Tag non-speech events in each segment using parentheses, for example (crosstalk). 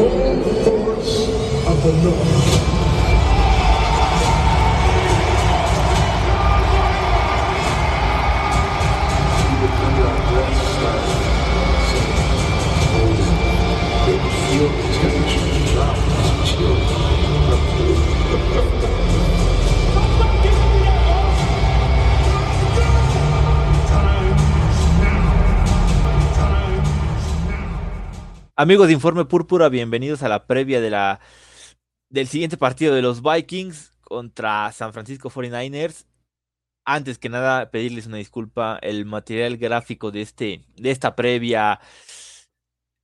for the force of the Lord. Amigos de Informe Púrpura, bienvenidos a la previa de la, del siguiente partido de los Vikings contra San Francisco 49ers. Antes que nada, pedirles una disculpa. El material gráfico de, este, de esta previa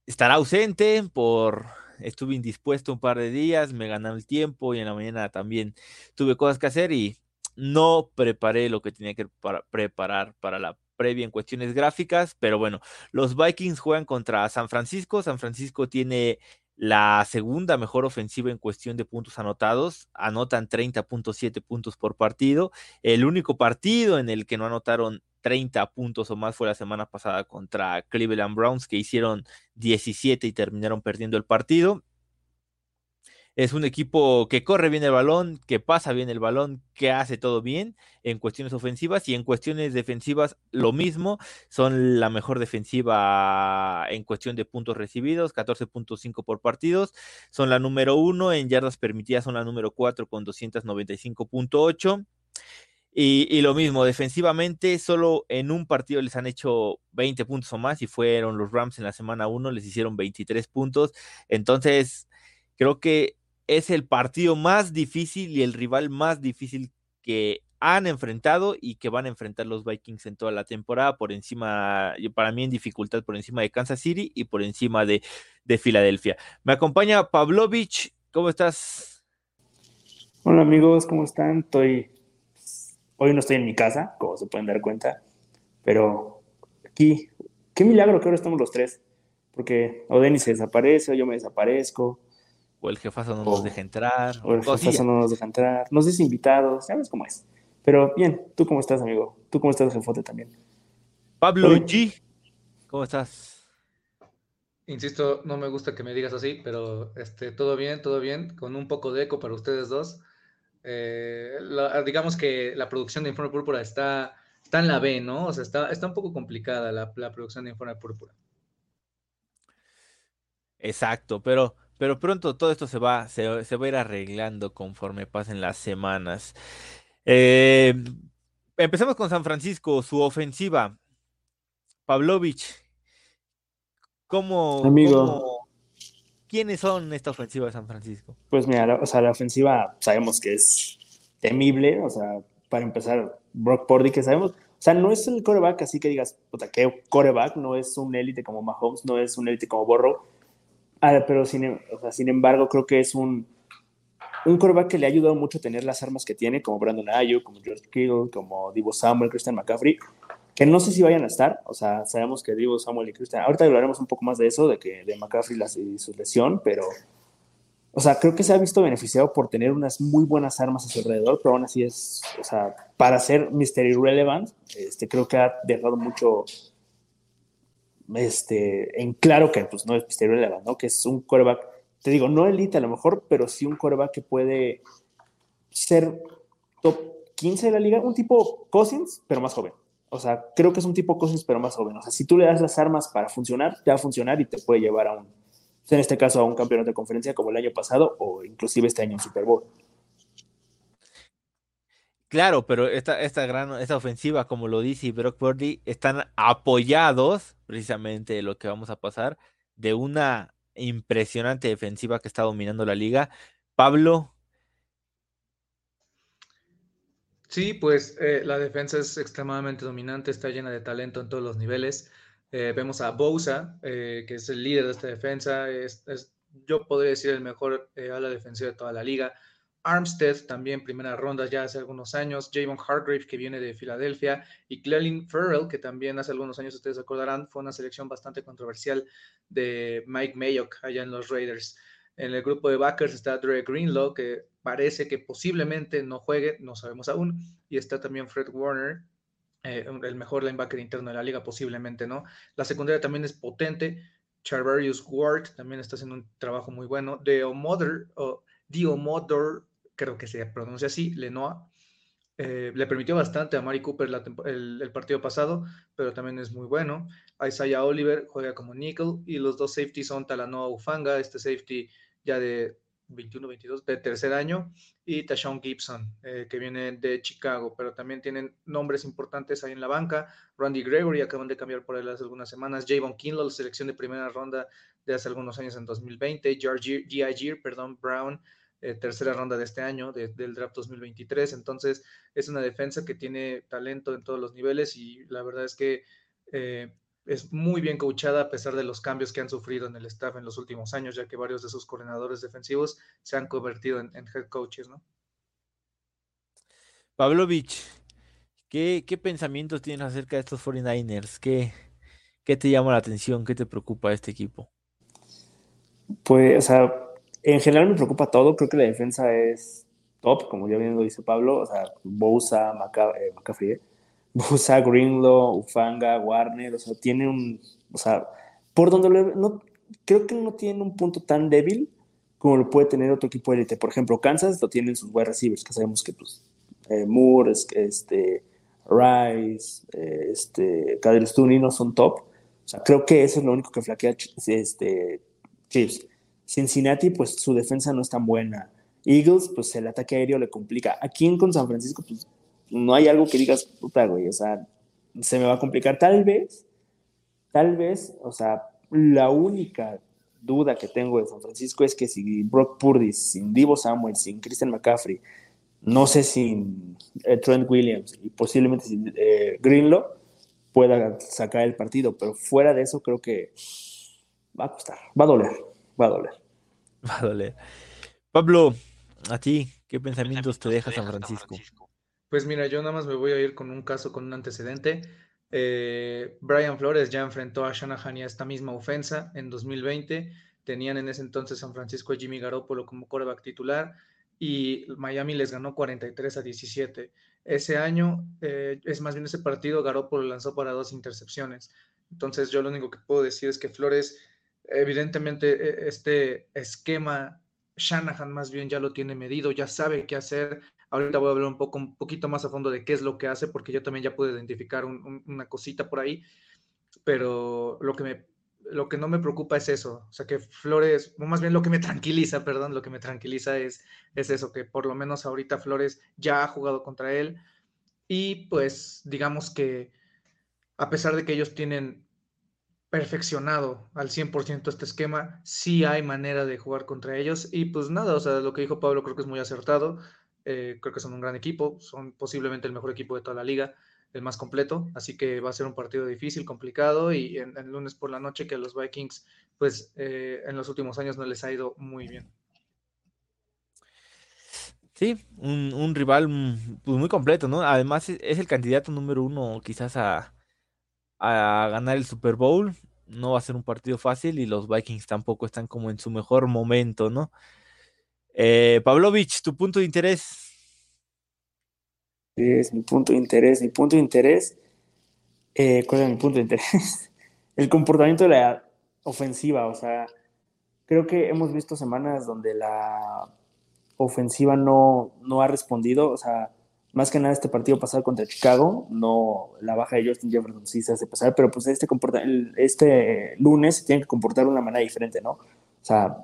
estará ausente por... Estuve indispuesto un par de días, me ganaron el tiempo y en la mañana también tuve cosas que hacer y no preparé lo que tenía que para- preparar para la previa en cuestiones gráficas, pero bueno, los Vikings juegan contra San Francisco. San Francisco tiene la segunda mejor ofensiva en cuestión de puntos anotados. Anotan 30.7 puntos por partido. El único partido en el que no anotaron 30 puntos o más fue la semana pasada contra Cleveland Browns, que hicieron 17 y terminaron perdiendo el partido. Es un equipo que corre bien el balón, que pasa bien el balón, que hace todo bien en cuestiones ofensivas y en cuestiones defensivas lo mismo. Son la mejor defensiva en cuestión de puntos recibidos, 14.5 por partidos. Son la número uno en yardas permitidas, son la número cuatro con 295.8. Y, y lo mismo, defensivamente, solo en un partido les han hecho 20 puntos o más y fueron los Rams en la semana 1, les hicieron 23 puntos. Entonces, creo que es el partido más difícil y el rival más difícil que han enfrentado y que van a enfrentar los Vikings en toda la temporada, por encima, para mí en dificultad, por encima de Kansas City y por encima de, de Filadelfia. Me acompaña Pavlovich, ¿cómo estás? Hola amigos, ¿cómo están? Estoy. Hoy no estoy en mi casa, como se pueden dar cuenta, pero aquí, qué milagro que ahora estamos los tres, porque o Denis se desaparece, o yo me desaparezco, O el jefazo no nos deja entrar. o el cosilla. jefazo no nos deja entrar, nos dice invitados, sabes cómo es. Pero bien, ¿tú cómo estás, amigo? ¿Tú cómo estás, jefote, también? Pablo Oye. G, ¿cómo estás? Insisto, no me gusta que me digas así, pero este, todo bien, todo bien, con un poco de eco para ustedes dos. Eh, la- digamos que la producción de Informe Púrpura está, está en la B, ¿no? O sea, está, está un poco complicada la, la producción de Informe Púrpura. Exacto, pero, pero pronto todo esto se va, se, se va a ir arreglando conforme pasen las semanas. Eh, empecemos con San Francisco, su ofensiva. Pavlovich, ¿cómo, Amigo. cómo- quiénes son esta ofensiva de San Francisco? Pues mira, la- o sea, la ofensiva sabemos que es temible, o sea, para empezar, Brock Purdy, que sabemos, o sea, no es el coreback así que digas, puta, qué coreback, no es un élite como Mahomes, no es un élite como Borrow, Ah, pero sin, em- sin embargo creo que es un, un que le ha ayudado mucho tener las armas que tiene, como Brandon Ayuk, como George Kittle, como Divo Samuel, Christian McCaffrey, que no sé si vayan a estar, o sea, sabemos que Divo Samuel y Christian, ahorita hablaremos un poco más de eso, de que de McCaffrey las- y su lesión, pero o sea, creo que se ha visto beneficiado por tener unas muy buenas armas a su alrededor, pero aún así es, o sea, para ser Mr. Irrelevant, este, creo que ha dejado mucho este, en claro que pues, no es. Irrelevant, ¿no? Que es un quarterback, te digo, no elite a lo mejor, pero sí un quarterback que puede ser top 15 de la liga, un tipo Cousins, pero más joven. O sea, creo que es un tipo Cousins, pero más joven. O sea, si tú le das las armas para funcionar, te va a funcionar y te puede llevar a un, en este caso, a un campeonato de conferencia como el año pasado o inclusive este año en Super Bowl. Claro, pero esta, esta gran, esta ofensiva, como lo dice Brock Purdy, están apoyados, precisamente lo que vamos a pasar, de una impresionante defensiva que está dominando la liga. Pablo, Sí, pues eh, la defensa es extremadamente dominante, está llena de talento en todos los niveles. Eh, vemos a Bosa, eh, que es el líder de esta defensa, yo podría decir el mejor ala defensiva de toda la liga. Armstead también primera ronda ya hace algunos años, Javon Hargrave que viene de Filadelfia y Clelin Farrell que también hace algunos años ustedes recordarán fue una selección bastante controversial de Mike Mayock allá en los Raiders. En el grupo de backers está Dre Greenlaw que parece que posiblemente no juegue, no sabemos aún, y está también Fred Warner eh, el mejor linebacker interno de la liga, posiblemente, ¿no? La secundaria también es potente. Charvarius Ward también está haciendo un trabajo muy bueno. Deomodor, o Diomodor, creo que se pronuncia así, Lenoa, eh, le permitió bastante a Mari Cooper el, partido pasado, pero también es muy bueno. Isaiah Oliver juega como nickel y los dos safeties son Talanoa Ufanga, este safety ya de 21-22 de tercer año, y Tashawn Gibson, eh, que viene de Chicago, pero también tienen nombres importantes ahí en la banca. Randy Gregory, acaban de cambiar por él hace algunas semanas. Javon Kinlaw, selección de primera ronda de hace algunos años en 2020. G.I. perdón, Brown, eh, tercera ronda de este año, del draft 2023. Entonces, es una defensa que tiene talento en todos los niveles y la verdad es que eh, es muy bien coachada a pesar de los cambios que han sufrido en el staff en los últimos años, ya que varios de sus coordinadores defensivos se han convertido en, head coaches, ¿no? Pavlovich, ¿qué, ¿qué, pensamientos tienes acerca de estos 49ers? ¿Qué, ¿Qué te llama la atención? ¿Qué te preocupa de este equipo? Pues, o sea, en general me preocupa todo. Creo que la defensa es top, como ya bien lo dice Pablo. O sea, Bosa, eh, McCaffrey, (laughs) Busa, Greenlaw, Ufanga, Warner, o sea, tiene un, o sea, por donde lo, no, creo que no tiene un punto tan débil como lo puede tener otro equipo élite. Por ejemplo, Kansas lo tienen sus wide receivers, que sabemos que pues eh, Moore, este, Rice, eh, este, no son top. O sea, creo que eso es lo único que flaquea este, Chiefs. Cincinnati, pues su defensa no es tan buena. Eagles, pues el ataque aéreo le complica. Aquí con San Francisco, pues no hay algo que digas, puta, güey, o sea, se me va a complicar. Tal vez, tal vez, o sea, la única duda que tengo de San Francisco es que si Brock Purdy, sin Divo Samuel, sin Christian McCaffrey, no sé sin eh, Trent Williams y posiblemente sin eh, pueda sacar el partido, pero fuera de eso creo que va a costar, va a doler, va a doler. (laughs) Va a doler. Pablo, a ti, ¿qué pensamientos te deja San Francisco? Pues mira, yo nada más me voy a ir con un caso, con un antecedente. Eh, Brian Flores ya enfrentó a Shanahan y a esta misma ofensa en 2020. Tenían en ese entonces San Francisco a Jimmy Garoppolo como coreback titular y Miami les ganó 43 a 17. Ese año, eh, es más bien ese partido, Garoppolo lanzó para dos intercepciones. Entonces yo lo único que puedo decir es que Flores, evidentemente e, este esquema, Shanahan más bien ya lo tiene medido, ya sabe qué hacer, Ahorita voy a hablar un, poco, un poquito más a fondo de qué es lo que hace, porque yo también ya puedo identificar una cosita por ahí, pero lo que, me, lo que no me preocupa es eso, o sea, que Flores, o más bien lo que me tranquiliza, perdón, lo que me tranquiliza es, es eso, que por lo menos ahorita Flores ya ha jugado contra él. Y pues digamos que a pesar de que ellos tienen perfeccionado al 100% este esquema, sí hay manera de jugar contra ellos y pues nada, o sea, lo que dijo Pablo creo que es muy acertado. Eh, creo que son un gran equipo, son posiblemente el mejor equipo de toda la liga, el más completo, así que va a ser un partido difícil, complicado y en, lunes por la noche que a los Vikings, pues eh, en los últimos años no les ha ido muy bien. Sí, un, rival mm, pues, muy completo, ¿no? Además es, el candidato número uno quizás a, a ganar el Super Bowl. No va a ser un partido fácil y los Vikings tampoco están como en su mejor momento, ¿no? Eh, Pavlovich, tu punto de interés. Es mi punto de interés. Mi punto de interés. Eh, ¿Cuál es mi punto de interés? (laughs) El comportamiento de la ofensiva. O sea, creo que hemos visto semanas donde la ofensiva no, no ha respondido. O sea, más que nada este partido pasado contra Chicago, no la baja de Justin Jefferson sí se hace pasar, pero pues este, este lunes se tiene que comportar de una manera diferente, ¿no? O sea,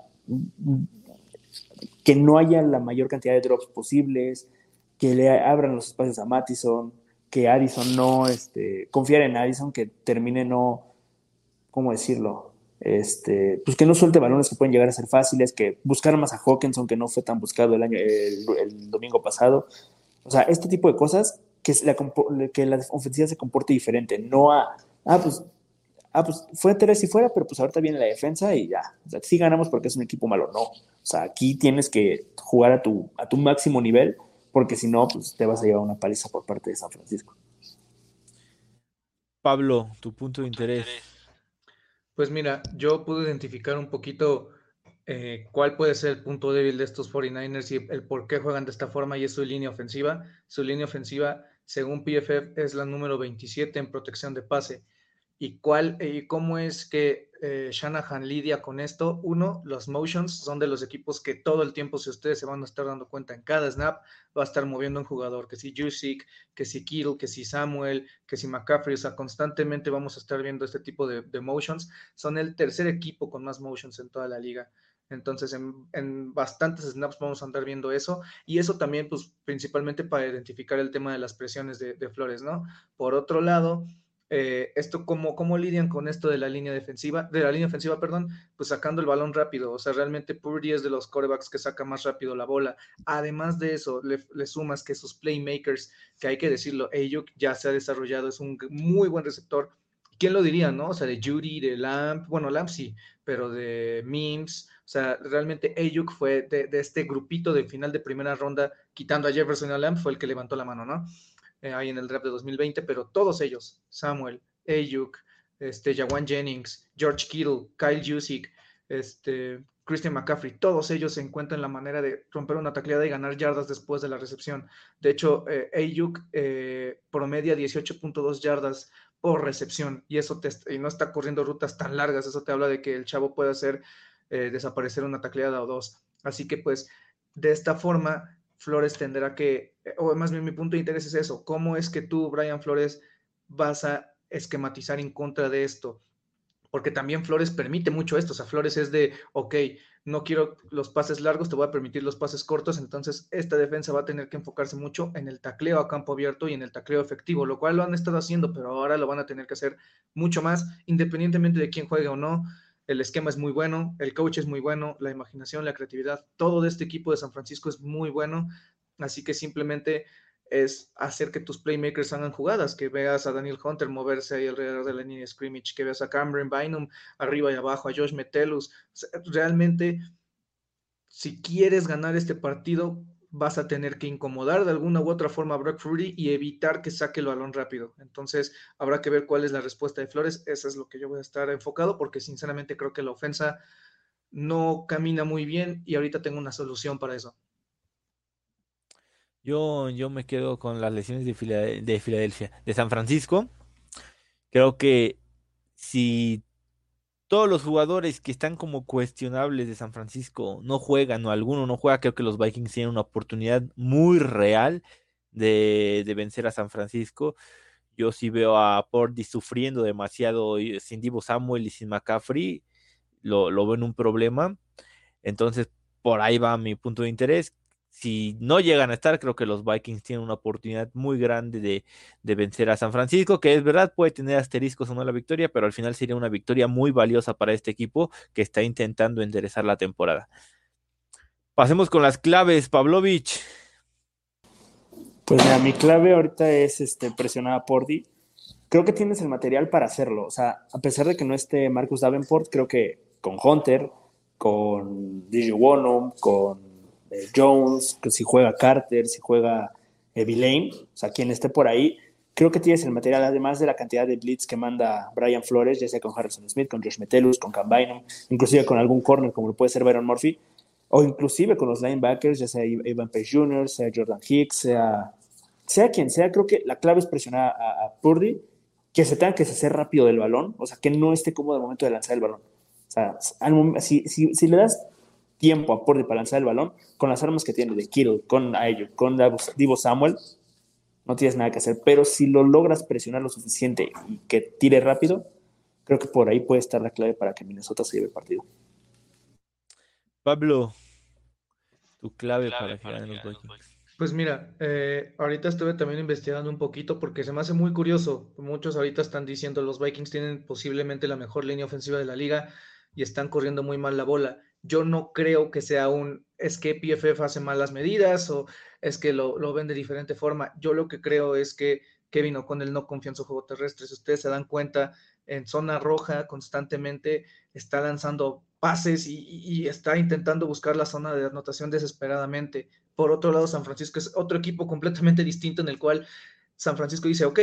que no haya la mayor cantidad de drops posibles, que le abran los espacios a Mattison, que Addison no, este, confiar en Addison, que termine no, ¿cómo decirlo? Este, pues que no suelte balones que pueden llegar a ser fáciles, que buscar más a Hawkinson, que no fue tan buscado el, año, el, domingo pasado. O sea, este tipo de cosas, que la, que la ofensiva se comporte diferente, no a, ah, pues ah, pues fue tres y fuera, pero pues ahorita viene la defensa y ya. O sea, sí ganamos porque es un equipo malo. No. O sea, aquí tienes que jugar a tu, a tu máximo nivel, porque si no, pues te vas a llevar una paliza por parte de San Francisco. Pablo, tu punto de interés. Pues mira, yo pude identificar un poquito eh, cuál puede ser el punto débil de estos 49ers y el por qué juegan de esta forma y es su línea ofensiva. Su línea ofensiva, según PFF, es la número 27 en protección de pase y cuál y cómo es que eh, Shanahan lidia con esto. Uno, los motions son de los equipos que todo el tiempo, si ustedes se van a estar dando cuenta en cada snap, va a estar moviendo un jugador, que si Jusic, que si Kittle, que si Samuel, que si McCaffrey, o sea, constantemente vamos a estar viendo este tipo de, motions. Son el tercer equipo con más motions en toda la liga. Entonces, en, bastantes snaps vamos a andar viendo eso. Y eso también, pues, principalmente para identificar el tema de las presiones de, Flores, ¿no? Por otro lado, eh, esto cómo, cómo lidian con esto de la línea defensiva, de la línea ofensiva, perdón, pues sacando el balón rápido. O sea, realmente Purdy es de los corebacks que saca más rápido la bola. Además de eso, le, sumas que sus playmakers, que hay que decirlo, Ayuk ya se ha desarrollado, es un muy buen receptor. ¿Quién lo diría, no? O sea, de Judy, de Lamp, bueno, Lamp sí, pero de Mims, o sea, realmente Ayuk fue de, este grupito de final de primera ronda, quitando a Jefferson y a Lamp, fue el que levantó la mano, ¿no? eh, ahí en el draft de 2020, pero todos ellos, Samuel, Ayuk, este, Jawan Jennings, George Kittle, Kyle Jusic, este, Christian McCaffrey, todos ellos se encuentran la manera de romper una tacleada y ganar yardas después de la recepción. De hecho, eh, Ayuk eh, promedia 18.2 yardas por recepción y eso te, y no está corriendo rutas tan largas, eso te habla de que el chavo puede hacer eh, desaparecer una tacleada o dos. Así que pues de esta forma Flores tendrá que, eh, o más bien mi punto de interés es eso, ¿cómo es que tú, Brian Flores, vas a esquematizar en contra de esto? Porque también Flores permite mucho esto, o sea, Flores es de, ok, no quiero los pases largos, te voy a permitir los pases cortos, entonces esta defensa va a tener que enfocarse mucho en el tacleo a campo abierto y en el tacleo efectivo, lo cual lo han estado haciendo, pero ahora lo van a tener que hacer mucho más, independientemente de quién juegue o no el esquema es muy bueno, el coach es muy bueno, la imaginación, la creatividad, todo de este equipo de San Francisco es muy bueno, así que simplemente es hacer que tus playmakers hagan jugadas, que veas a Daniel Hunter moverse ahí alrededor de la línea scrimmage, que veas a Cameron Bynum arriba y abajo, a Josh Metellus. realmente, si quieres ganar este partido, vas a tener que incomodar de alguna u otra forma a Brock Fruity y evitar que saque el balón rápido. Entonces, habrá que ver cuál es la respuesta de Flores. Eso es lo que yo voy a estar enfocado porque sinceramente creo que la ofensa no camina muy bien y ahorita tengo una solución para eso. Yo, yo me quedo con las lesiones de, de Filadelfia, de San Francisco. Creo que si todos los jugadores que están como cuestionables de San Francisco no juegan o alguno no juega, creo que los Vikings tienen una oportunidad muy real de, vencer a San Francisco. Yo sí veo a Pordy sufriendo demasiado sin Divo Samuel y sin McCaffrey, lo, lo veo en un problema. Entonces, por ahí va mi punto de interés si no llegan a estar, creo que los Vikings tienen una oportunidad muy grande de, vencer a San Francisco, que es verdad, puede tener asteriscos o no la victoria, pero al final sería una victoria muy valiosa para este equipo que está intentando enderezar la temporada. Pasemos con las claves, Pavlovich. Pues mira, mi clave ahorita es este, presionar a Pordy. Creo que tienes el material para hacerlo. O sea, a pesar de que no esté Marcus Davenport, creo que con Hunter, con DJ Wonum, con Jones, que si juega Carter, si juega Evilane, o sea, quien esté por ahí, creo que tienes el material, además de la cantidad de blitz que manda Brian Flores, ya sea con Harrison Smith, con Josh Metellus, con Cam inclusive con algún corner como lo puede ser Byron Murphy, o inclusive con los linebackers, ya sea Evan Page Jr., sea Jordan Hicks, sea, sea quien sea, creo que la clave es presionar a, Purdy, que se tenga que hacer rápido del balón, o sea, que no esté cómodo al momento de lanzar el balón. O sea, si, si, si le das tiempo a para lanzar el balón, con las armas que tiene de Kittle, con ellos, con Divo Samuel, no tienes nada que hacer. Pero si lo logras presionar lo suficiente y que tire rápido, creo que por ahí puede estar la clave para que Minnesota se lleve el partido. Pablo, tu clave, para, para los Vikings. Pues mira, eh, ahorita estuve también investigando un poquito porque se me hace muy curioso. Muchos ahorita están diciendo los Vikings tienen posiblemente la mejor línea ofensiva de la liga y están corriendo muy mal la bola yo no creo que sea un, es que PFF hace malas medidas o es que lo, lo ven de diferente forma. Yo lo que creo es que Kevin O'Connell no confía en su juego terrestre. Si ustedes se dan cuenta, en zona roja constantemente, está lanzando pases y, está intentando buscar la zona de anotación desesperadamente. Por otro lado, San Francisco es otro equipo completamente distinto en el cual San Francisco dice, ok,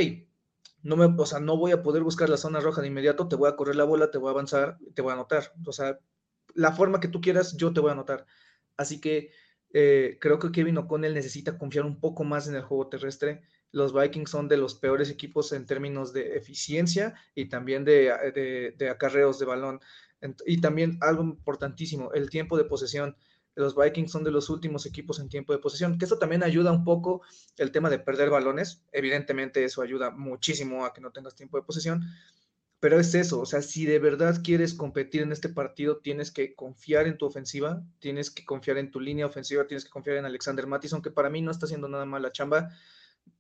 no me, o sea, no voy a poder buscar la zona roja de inmediato, te voy a correr la bola, te voy a avanzar, te voy a anotar. O sea, la forma que tú quieras, yo te voy a anotar. Así que eh, creo que Kevin O'Connell necesita confiar un poco más en el juego terrestre. Los Vikings son de los peores equipos en términos de eficiencia y también de, de acarreos de balón. Y también algo importantísimo, el tiempo de posesión. Los Vikings son de los últimos equipos en tiempo de posesión, que eso también ayuda un poco el tema de perder balones. Evidentemente eso ayuda muchísimo a que no tengas tiempo de posesión, pero es eso, o sea, si de verdad quieres competir en este partido, tienes que confiar en tu ofensiva, tienes que confiar en tu línea ofensiva, tienes que confiar en Alexander Mattison, que para mí no está haciendo nada mal la chamba.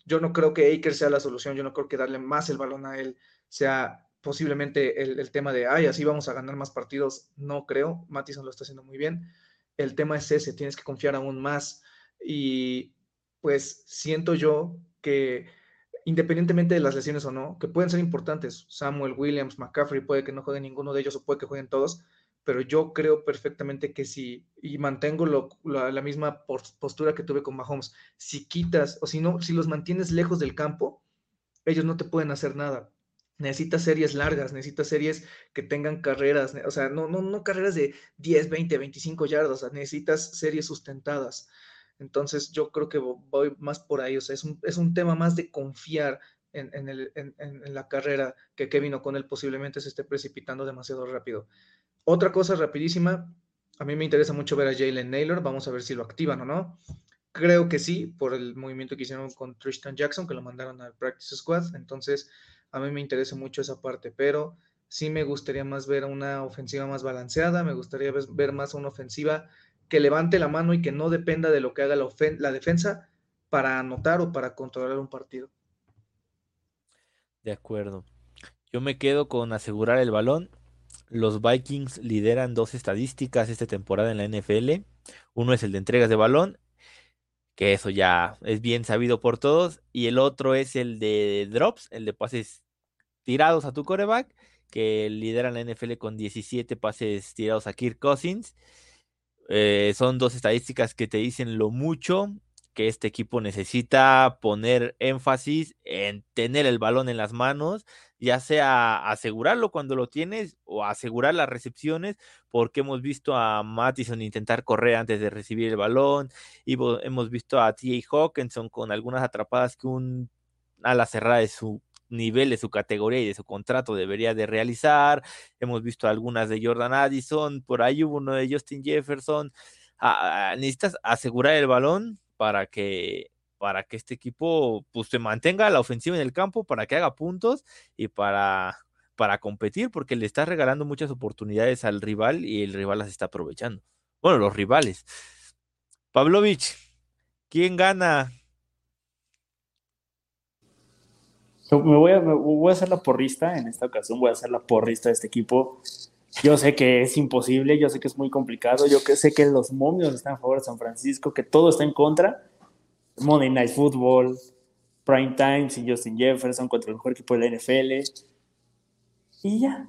Yo no creo que Aker sea la solución, yo no creo que darle más el balón a él sea posiblemente el, tema de, ay, así vamos a ganar más partidos, no creo, Mattison lo está haciendo muy bien. El tema es ese, tienes que confiar aún más y pues siento yo que independientemente de las lesiones o no, que pueden ser importantes, Samuel Williams, McCaffrey, puede que no juegue ninguno de ellos o puede que jueguen todos, pero yo creo perfectamente que si, y mantengo la, misma postura que tuve con Mahomes, si quitas o si no, si los mantienes lejos del campo, ellos no te pueden hacer nada necesitas series largas, necesitas series que tengan carreras, o sea, no carreras de 10, 20, 25 yardas, necesitas series sustentadas. Entonces yo creo que voy más por ahí, o sea, es un, es un tema más de confiar en, en, la carrera que Kevin O'Connell posiblemente se esté precipitando demasiado rápido. Otra cosa rapidísima, a mí me interesa mucho ver a Jalen Naylor, vamos a ver si lo activan o no. Creo que sí, por el movimiento que hicieron con Tristan Jackson, que lo mandaron al Practice Squad, entonces a mí me interesa mucho esa parte, pero sí me gustaría más ver una ofensiva más balanceada, me gustaría ver más una ofensiva que levante la mano y que no dependa de lo que haga la, defensa para anotar o para controlar un partido. De acuerdo. Yo me quedo con asegurar el balón. Los Vikings lideran dos estadísticas esta temporada en la NFL. Uno es el de entregas de balón que eso ya es bien sabido por todos, y el otro es el de drops, el de pases tirados a tu coreback, que lidera la NFL con 17 pases tirados a Kirk Cousins. Eh, son dos estadísticas que te dicen lo mucho que este equipo necesita poner énfasis en tener el balón en las manos, ya sea asegurarlo cuando lo tienes o asegurar las recepciones, porque hemos visto a Mattison intentar correr antes de recibir el balón, y hemos visto a T.A. Hawkinson con algunas atrapadas que un ala cerrada de su nivel, de su categoría y de su contrato debería de realizar. Hemos visto algunas de Jordan Addison, por ahí hubo uno de Justin Jefferson. Ah, ah, necesitas asegurar el balón para que para que este equipo pues se mantenga la ofensiva en el campo, para que haga puntos y para, para competir, porque le está regalando muchas oportunidades al rival y el rival las está aprovechando. Bueno, los rivales. Pavlovich, ¿quién gana? Me voy, a, me voy a hacer la porrista, en esta ocasión voy a hacer la porrista de este equipo. Yo sé que es imposible, yo sé que es muy complicado, yo que sé que los momios están a favor de San Francisco, que todo está en contra. Monday Night Football, Prime Time y Justin Jefferson contra el mejor equipo de la NFL. Y ya.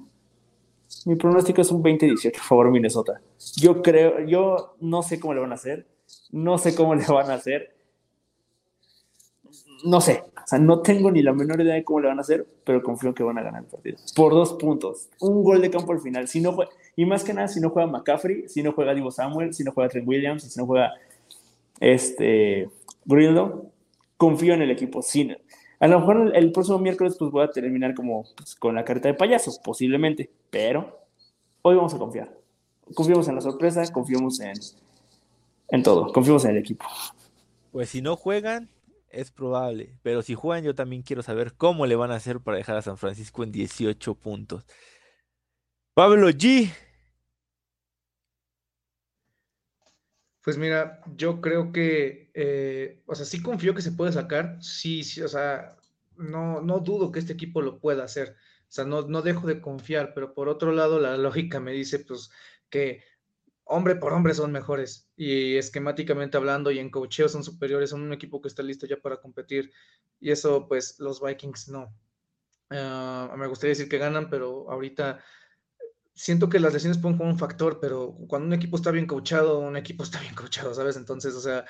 Mi pronóstico es un 20-18 a favor Minnesota. Yo creo, yo no sé cómo le van a hacer, no sé cómo le van a hacer. No sé, o sea, no tengo ni la menor idea de cómo le van a hacer, pero confío en que van a ganar el partido. Por dos puntos. Un gol de campo al final. Si no y más que nada, si no juega McCaffrey, si no juega Divo Samuel, si no juega Trent Williams, si no juega este Grillo, confío en el equipo. Sí, a lo mejor el, próximo miércoles pues voy a terminar como pues, con la carta de payaso, posiblemente, pero hoy vamos a confiar. Confiamos en la sorpresa, confiamos en, en todo, confiamos en el equipo. Pues si no juegan, es probable. Pero si juegan, yo también quiero saber cómo le van a hacer para dejar a San Francisco en 18 puntos. Pablo G. Pues mira, yo creo que, eh, o sea, sí confío que se puede sacar, sí, sí, o sea, no, no dudo que este equipo lo pueda hacer, o sea, no, no dejo de confiar, pero por otro lado, la lógica me dice, pues, que hombre por hombre son mejores y esquemáticamente hablando y en cocheo son superiores, son un equipo que está listo ya para competir y eso pues los Vikings no. Ah, me gustaría decir que ganan, pero ahorita siento que las lesiones pueden jugar un factor, pero cuando un equipo está bien coachado, un equipo (laughs) está bien coachado, ¿sabes? Entonces, o sea,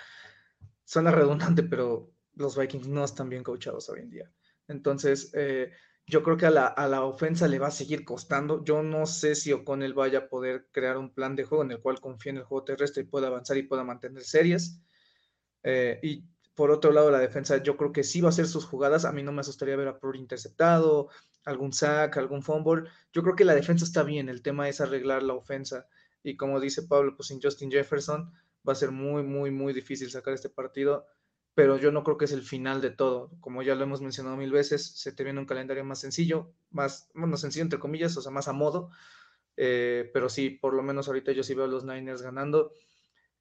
suena redundante, pero los Vikings no están bien coachados hoy en día. Entonces, eh, yo creo que a la, a la, ofensa le va a seguir costando. Yo no sé si O'Connell vaya a poder crear un plan de juego en el cual confíe en el juego terrestre y pueda avanzar y pueda mantener series. Eh, y por otro lado, la defensa, yo creo que sí va a hacer sus jugadas. A mí no me asustaría ver a Purdy interceptado, algún sack, algún fumble. Yo creo que la defensa está bien. El tema es arreglar la ofensa. Y como dice Pablo, pues sin Justin Jefferson va a ser muy, muy, muy difícil sacar este partido pero yo no creo que es el final de todo. Como ya lo hemos mencionado mil veces, se te viene un calendario más sencillo, más, bueno, sencillo entre comillas, o sea, más a modo. Eh, pero sí, por lo menos ahorita yo sí veo a los Niners ganando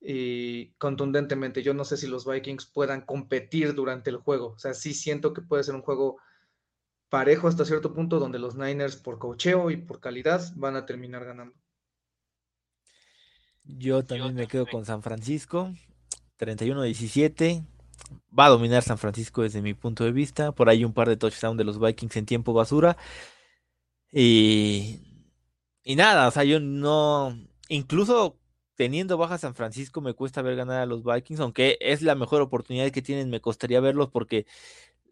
y contundentemente. Yo no sé si los Vikings puedan competir durante el juego. O sea, sí siento que puede ser un juego parejo hasta cierto punto, donde los Niners por cocheo y por calidad van a terminar ganando. Yo también me quedo con San Francisco, 31-17 va a dominar San Francisco desde mi punto de vista. Por ahí un par de touchdowns de los Vikings en tiempo basura. Y, y nada, o sea, yo no, incluso teniendo baja San Francisco me cuesta ver ganar a los Vikings, aunque es la mejor oportunidad que tienen, me costaría verlos porque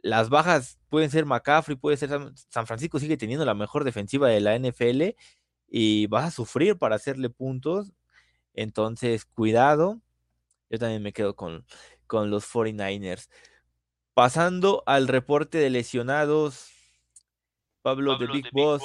las bajas pueden ser McCaffrey, puede ser San Francisco sigue teniendo la mejor defensiva de la NFL y vas a sufrir para hacerle puntos. Entonces, cuidado. Yo también me quedo con, con los 49ers. Pasando al reporte de lesionados, Pablo, de Big, Boss.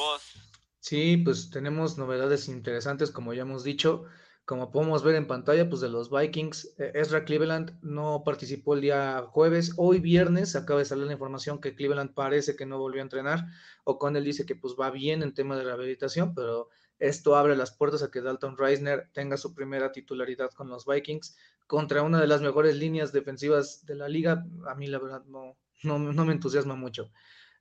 Sí, pues tenemos novedades interesantes, como ya hemos dicho. Como podemos ver en pantalla, pues de los Vikings, eh, Ezra Cleveland no participó el día jueves. Hoy viernes acaba de salir la información que Cleveland parece que no volvió a entrenar. O con él dice que pues va bien en tema de rehabilitación, pero esto abre las puertas a que Dalton Reisner tenga su primera titularidad con los Vikings contra una de las mejores líneas defensivas de la liga. A mí la verdad no, no, me entusiasma mucho.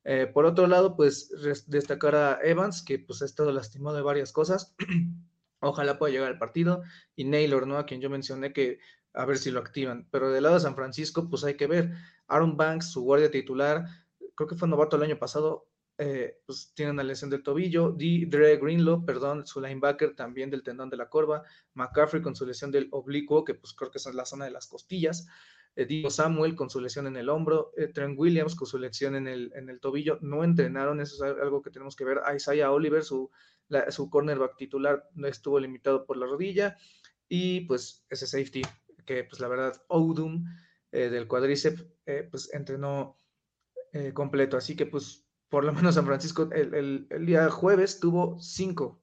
Eh, por otro lado, pues destacar a Evans, que pues ha estado lastimado de varias cosas. (clears throat) Ojalá pueda llegar al partido. Y Naylor, ¿no? A quien yo mencioné que a ver si lo activan. Pero del lado de San Francisco, pues hay que ver. Aaron Banks, su guardia titular, creo que fue novato el año pasado, eh, pues tiene una lesión del tobillo, Dre Greenlow, perdón, su linebacker también del tendón de la corva, McCaffrey con su lesión del oblicuo, que pues creo que es la zona de las costillas, eh, Samuel con su lesión en el hombro, eh, Trent Williams con su lesión en el, en el tobillo, no entrenaron, eso es algo que tenemos que ver, Isaiah Oliver, su, su cornerback titular, no estuvo limitado por la rodilla, y pues ese safety, que pues la verdad, Odum eh, del cuadríceps, pues entrenó completo, así que pues por lo menos San Francisco el, día jueves tuvo cinco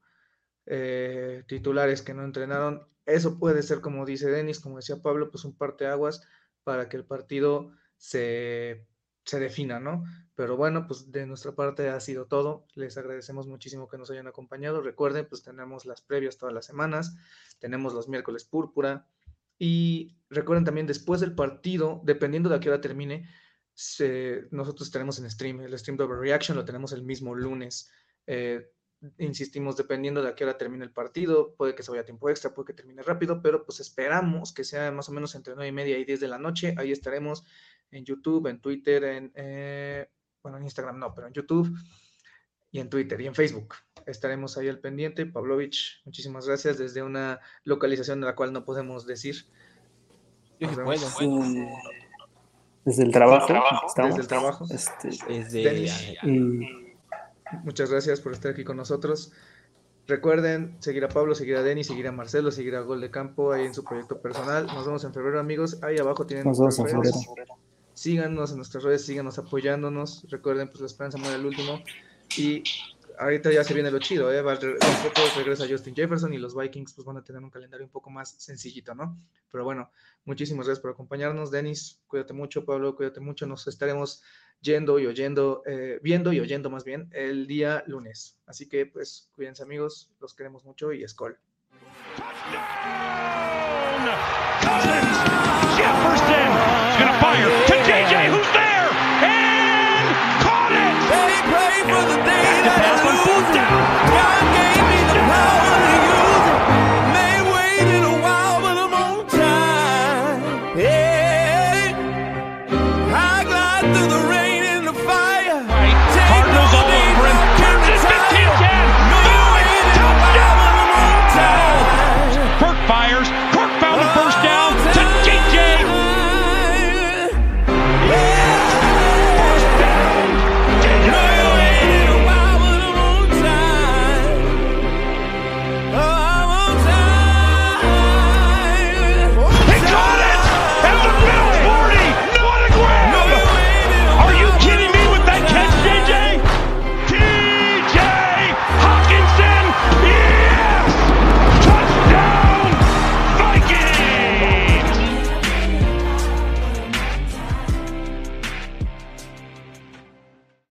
eh, titulares que no entrenaron. Eso puede ser, como dice Denis, como decía Pablo, pues un aguas para que el partido se, se defina, ¿no? Pero bueno, pues de nuestra parte ha sido todo. Les agradecemos muchísimo que nos hayan acompañado. Recuerden, pues tenemos las previas todas las semanas, tenemos los miércoles púrpura. Y recuerden también, después del partido, dependiendo de a qué hora termine, nosotros tenemos en stream, el stream de Overreaction lo tenemos el mismo lunes. Eh, insistimos, dependiendo de a qué hora termine el partido, puede que se vaya a tiempo extra, puede que termine rápido, pero pues esperamos que sea más o menos entre 9 y media y 10 de la noche. Ahí estaremos en YouTube, en Twitter, en, eh, bueno, en Instagram no, pero en YouTube y en Twitter y en Facebook. Estaremos ahí al pendiente. Pavlovich, muchísimas gracias desde una localización de la cual no podemos decir. Bueno, desde el trabajo. Desde el trabajo. Este, Muchas gracias por estar aquí con nosotros. Recuerden seguir a Pablo, seguir a Denis, seguir a Marcelo, seguir a Gol de Campo ahí en su proyecto personal. Nos vemos en febrero, amigos. Ahí abajo tienen. Nos vemos en febrero. Síganos en nuestras redes, síganos apoyándonos. Recuerden, pues la esperanza muere el último. Y ahorita ya se viene lo chido, ¿eh? poco regresa Justin Jefferson y los Vikings pues van a tener un calendario un poco más sencillito, ¿no? Pero bueno, muchísimas gracias por acompañarnos. Denis, cuídate mucho. Pablo, cuídate mucho. Nos estaremos yendo y oyendo, eh, viendo y oyendo más bien el día lunes. Así que pues cuídense amigos, los queremos mucho y Skol. Jefferson gonna fire to JJ, who's there, and caught it. Ready, pray for the day that Gange!